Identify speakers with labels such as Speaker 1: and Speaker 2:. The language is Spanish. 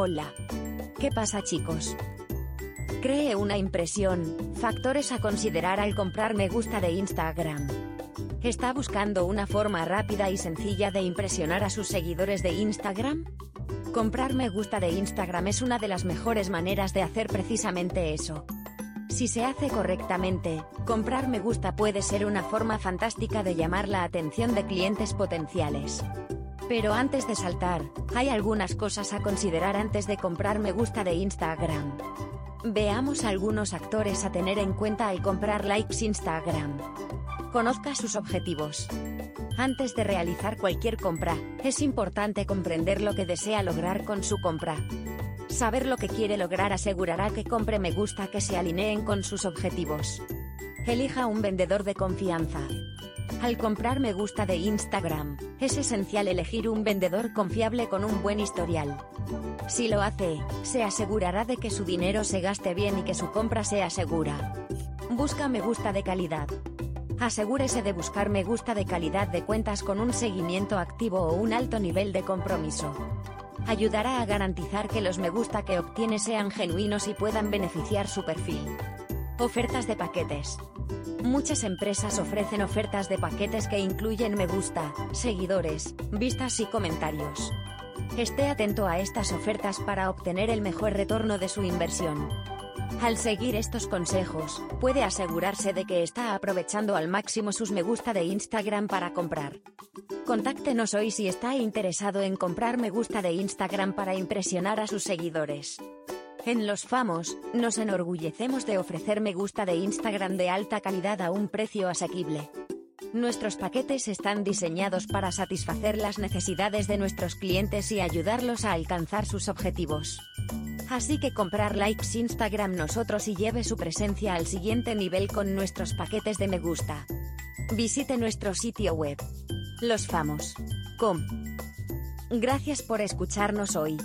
Speaker 1: Hola. ¿Qué pasa chicos? Cree una impresión, factores a considerar al comprar me gusta de Instagram. ¿Está buscando una forma rápida y sencilla de impresionar a sus seguidores de Instagram? Comprar me gusta de Instagram es una de las mejores maneras de hacer precisamente eso. Si se hace correctamente, comprar me gusta puede ser una forma fantástica de llamar la atención de clientes potenciales. Pero antes de saltar, hay algunas cosas a considerar antes de comprar me gusta de Instagram. Veamos algunos actores a tener en cuenta al comprar likes Instagram. Conozca sus objetivos. Antes de realizar cualquier compra, es importante comprender lo que desea lograr con su compra. Saber lo que quiere lograr asegurará que compre me gusta que se alineen con sus objetivos. Elija un vendedor de confianza. Al comprar me gusta de Instagram, es esencial elegir un vendedor confiable con un buen historial. Si lo hace, se asegurará de que su dinero se gaste bien y que su compra sea segura. Busca me gusta de calidad. Asegúrese de buscar me gusta de calidad de cuentas con un seguimiento activo o un alto nivel de compromiso. Ayudará a garantizar que los me gusta que obtiene sean genuinos y puedan beneficiar su perfil. Ofertas de paquetes. Muchas empresas ofrecen ofertas de paquetes que incluyen me gusta, seguidores, vistas y comentarios. Esté atento a estas ofertas para obtener el mejor retorno de su inversión. Al seguir estos consejos, puede asegurarse de que está aprovechando al máximo sus me gusta de Instagram para comprar. Contáctenos hoy si está interesado en comprar me gusta de Instagram para impresionar a sus seguidores. En Los Famos, nos enorgullecemos de ofrecer me gusta de Instagram de alta calidad a un precio asequible. Nuestros paquetes están diseñados para satisfacer las necesidades de nuestros clientes y ayudarlos a alcanzar sus objetivos. Así que comprar likes Instagram nosotros y lleve su presencia al siguiente nivel con nuestros paquetes de me gusta. Visite nuestro sitio web. losfamos.com. Gracias por escucharnos hoy.